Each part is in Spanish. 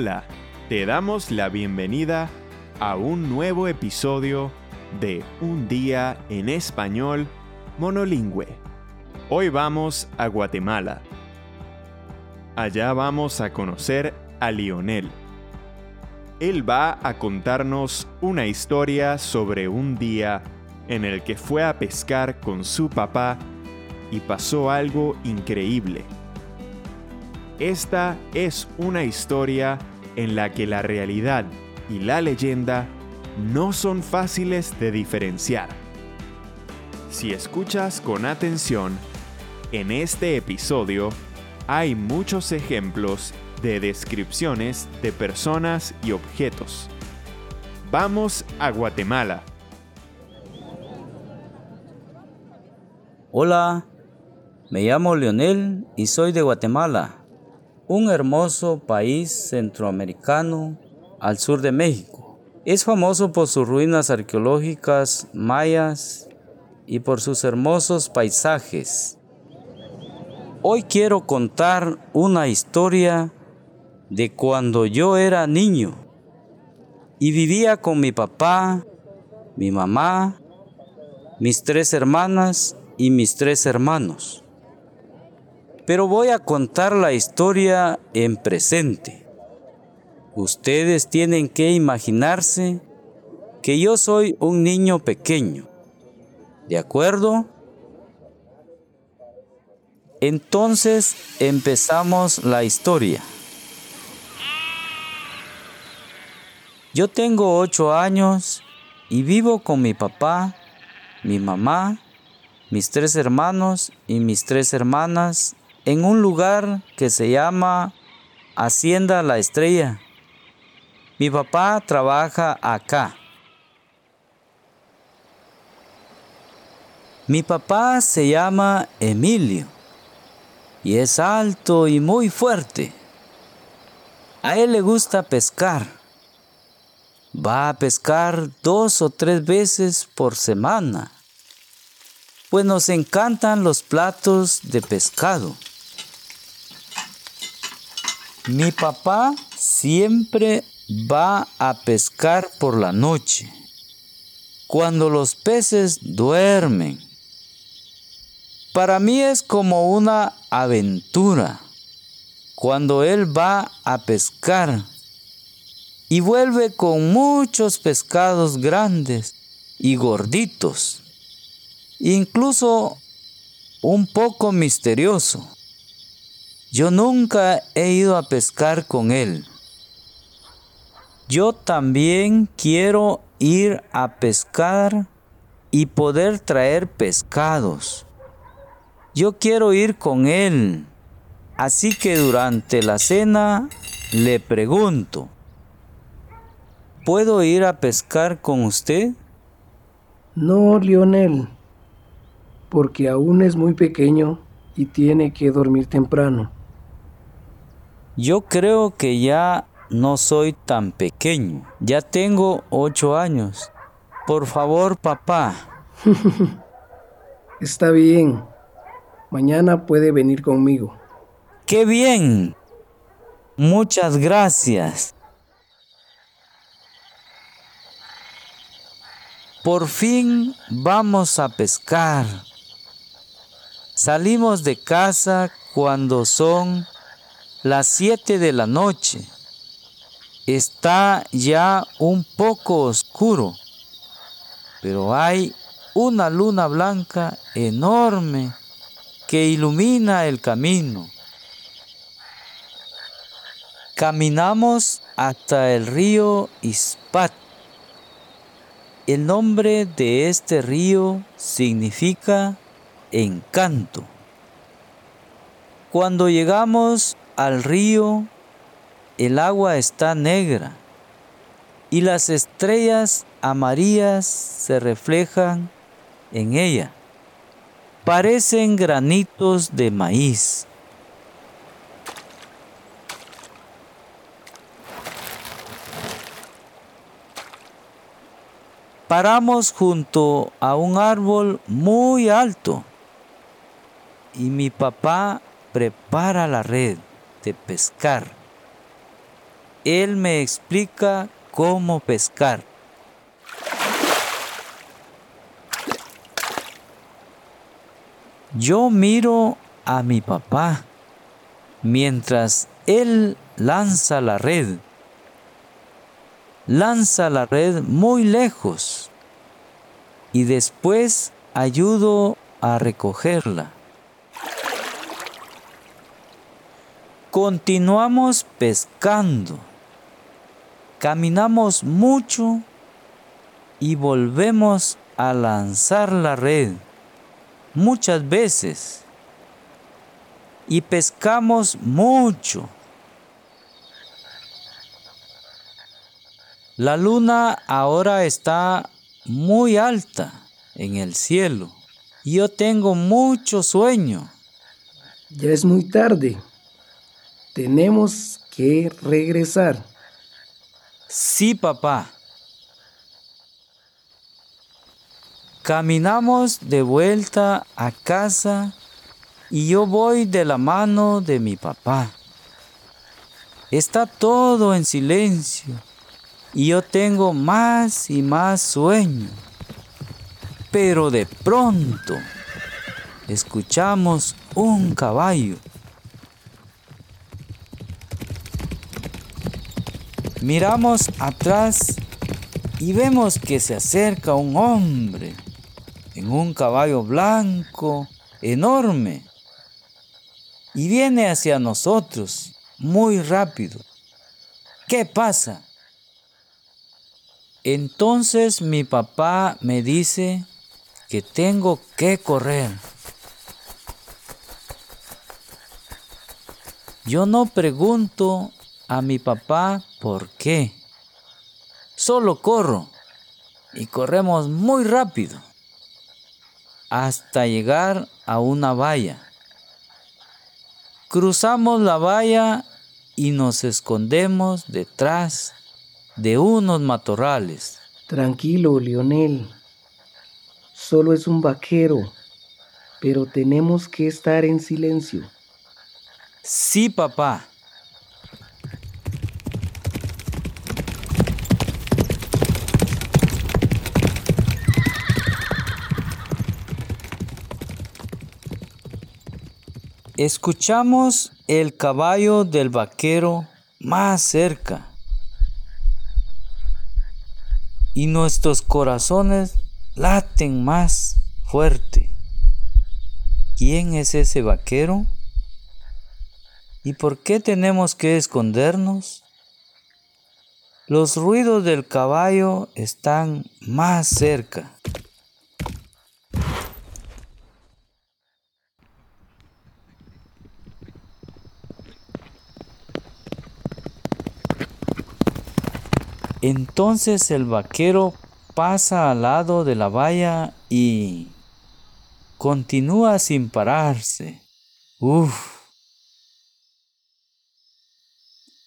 Hola, te damos la bienvenida a un nuevo episodio de Un día en español monolingüe. Hoy vamos a Guatemala. Allá vamos a conocer a Lionel. Él va a contarnos una historia sobre un día en el que fue a pescar con su papá y pasó algo increíble. Esta es una historia en la que la realidad y la leyenda no son fáciles de diferenciar. Si escuchas con atención, en este episodio hay muchos ejemplos de descripciones de personas y objetos. Vamos a Guatemala. Hola, me llamo Leonel y soy de Guatemala, un hermoso país centroamericano al sur de México. Es famoso por sus ruinas arqueológicas mayas y por sus hermosos paisajes. Hoy quiero contar una historia de cuando yo era niño y vivía con mi papá, mi mamá, mis tres hermanas y mis tres hermanos. Pero voy a contar la historia en presente. Ustedes tienen que imaginarse que yo soy un niño pequeño. ¿De acuerdo? Entonces empezamos la historia. Yo tengo ocho años y vivo con mi papá, mi mamá, mis tres hermanos y mis tres hermanas en un lugar que se llama Hacienda La Estrella. Mi papá trabaja acá. Mi papá se llama Emilio y es alto y muy fuerte. A él le gusta pescar. Va a pescar dos o tres veces por semana, pues nos encantan los platos de pescado. Mi papá siempre va a pescar por la noche, cuando los peces duermen. Para mí es como una aventura cuando él va a pescar y vuelve con muchos pescados grandes y gorditos, incluso un poco misterioso. Yo nunca he ido a pescar con él. Yo también quiero ir a pescar y poder traer pescados. Yo quiero ir con él. Así que durante la cena le pregunto, ¿puedo ir a pescar con usted? No, Lionel, porque aún es muy pequeño y tiene que dormir temprano. Yo creo que ya no soy tan pequeño. Ya tengo ocho años. Por favor, papá. Está bien. Mañana puede venir conmigo. ¡Qué bien! Muchas gracias. Por fin vamos a pescar. Salimos de casa cuando son las siete de la noche. Está ya un poco oscuro, pero hay una luna blanca enorme que ilumina el camino. Caminamos hasta el río Ispat. El nombre de este río significa encanto. Cuando llegamos al río, el agua está negra y las estrellas amarillas se reflejan en ella. Parecen granitos de maíz. Paramos junto a un árbol muy alto y mi papá prepara la red de pescar. él me explica cómo pescar. Yo miro a mi papá mientras él lanza la red. Lanza la red muy lejos y después ayudo a recogerla. Continuamos pescando. Caminamos mucho y volvemos a lanzar la red muchas veces y pescamos mucho. La luna ahora está muy alta en el cielo yo tengo mucho sueño. Ya es muy tarde. Tenemos que regresar. Sí, papá. Caminamos de vuelta a casa y yo voy de la mano de mi papá. Está todo en silencio y yo tengo más y más sueño. Pero de pronto escuchamos un caballo. Miramos atrás y vemos que se acerca un hombre en un caballo blanco enorme y viene hacia nosotros muy rápido. ¿Qué pasa? Entonces mi papá me dice que tengo que correr. Yo no pregunto a mi papá por qué. Solo corro y corremos muy rápido hasta llegar a una valla. Cruzamos la valla y nos escondemos detrás de unos matorrales. Tranquilo, Lionel. Solo es un vaquero, pero tenemos que estar en silencio. Sí, papá. Escuchamos el caballo del vaquero más cerca y nuestros corazones laten más fuerte. ¿Quién es ese vaquero? ¿Y por qué tenemos que escondernos? Los ruidos del caballo están más cerca. Entonces el vaquero pasa al lado de la valla y continúa sin pararse. Uf.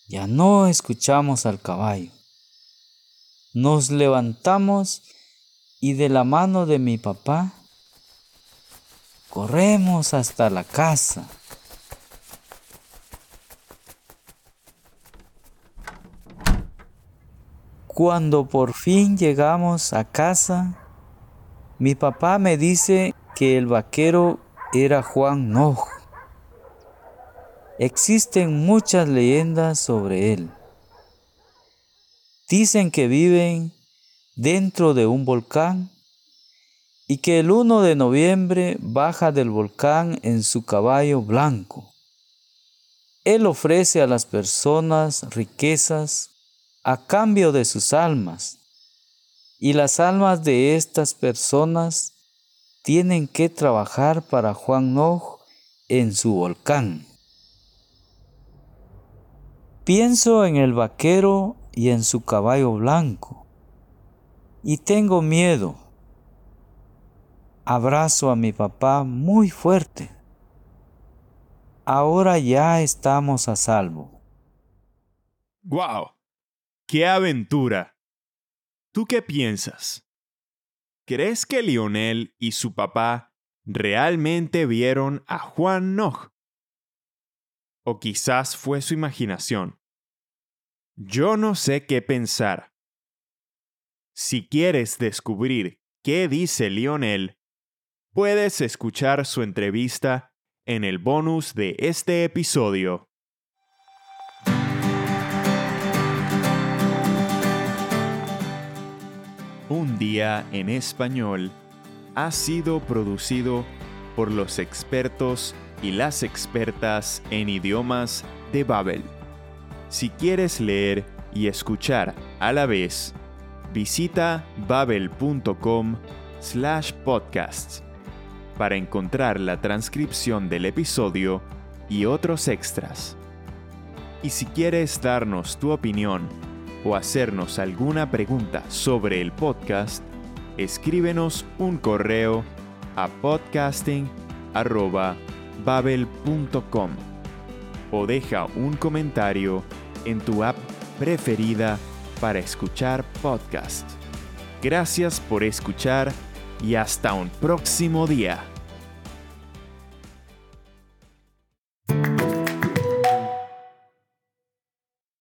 Ya no escuchamos al caballo. Nos levantamos y de la mano de mi papá corremos hasta la casa. Cuando por fin llegamos a casa, mi papá me dice que el vaquero era Juan Noj. Existen muchas leyendas sobre él. Dicen que viven dentro de un volcán y que el 1 de noviembre baja del volcán en su caballo blanco. Él ofrece a las personas riquezas a cambio de sus almas. Y las almas de estas personas tienen que trabajar para Juan Noj en su volcán. Pienso en el vaquero y en su caballo blanco, y tengo miedo. Abrazo a mi papá muy fuerte. Ahora ya estamos a salvo. ¡Wow! ¡Qué aventura! ¿Tú qué piensas? ¿Crees que Lionel y su papá realmente vieron a Juan Nog? ¿O quizás fue su imaginación? Yo no sé qué pensar. Si quieres descubrir qué dice Lionel, puedes escuchar su entrevista en el bonus de este episodio. Un día en español ha sido producido por los expertos y las expertas en idiomas de Babel. Si quieres leer y escuchar a la vez, visita babel.com slash podcasts para encontrar la transcripción del episodio y otros extras. Y si quieres darnos tu opinión o hacernos alguna pregunta sobre el podcast, escríbenos un correo a podcasting.babel.com o deja un comentario en tu app preferida para escuchar podcast. Gracias por escuchar y hasta un próximo día.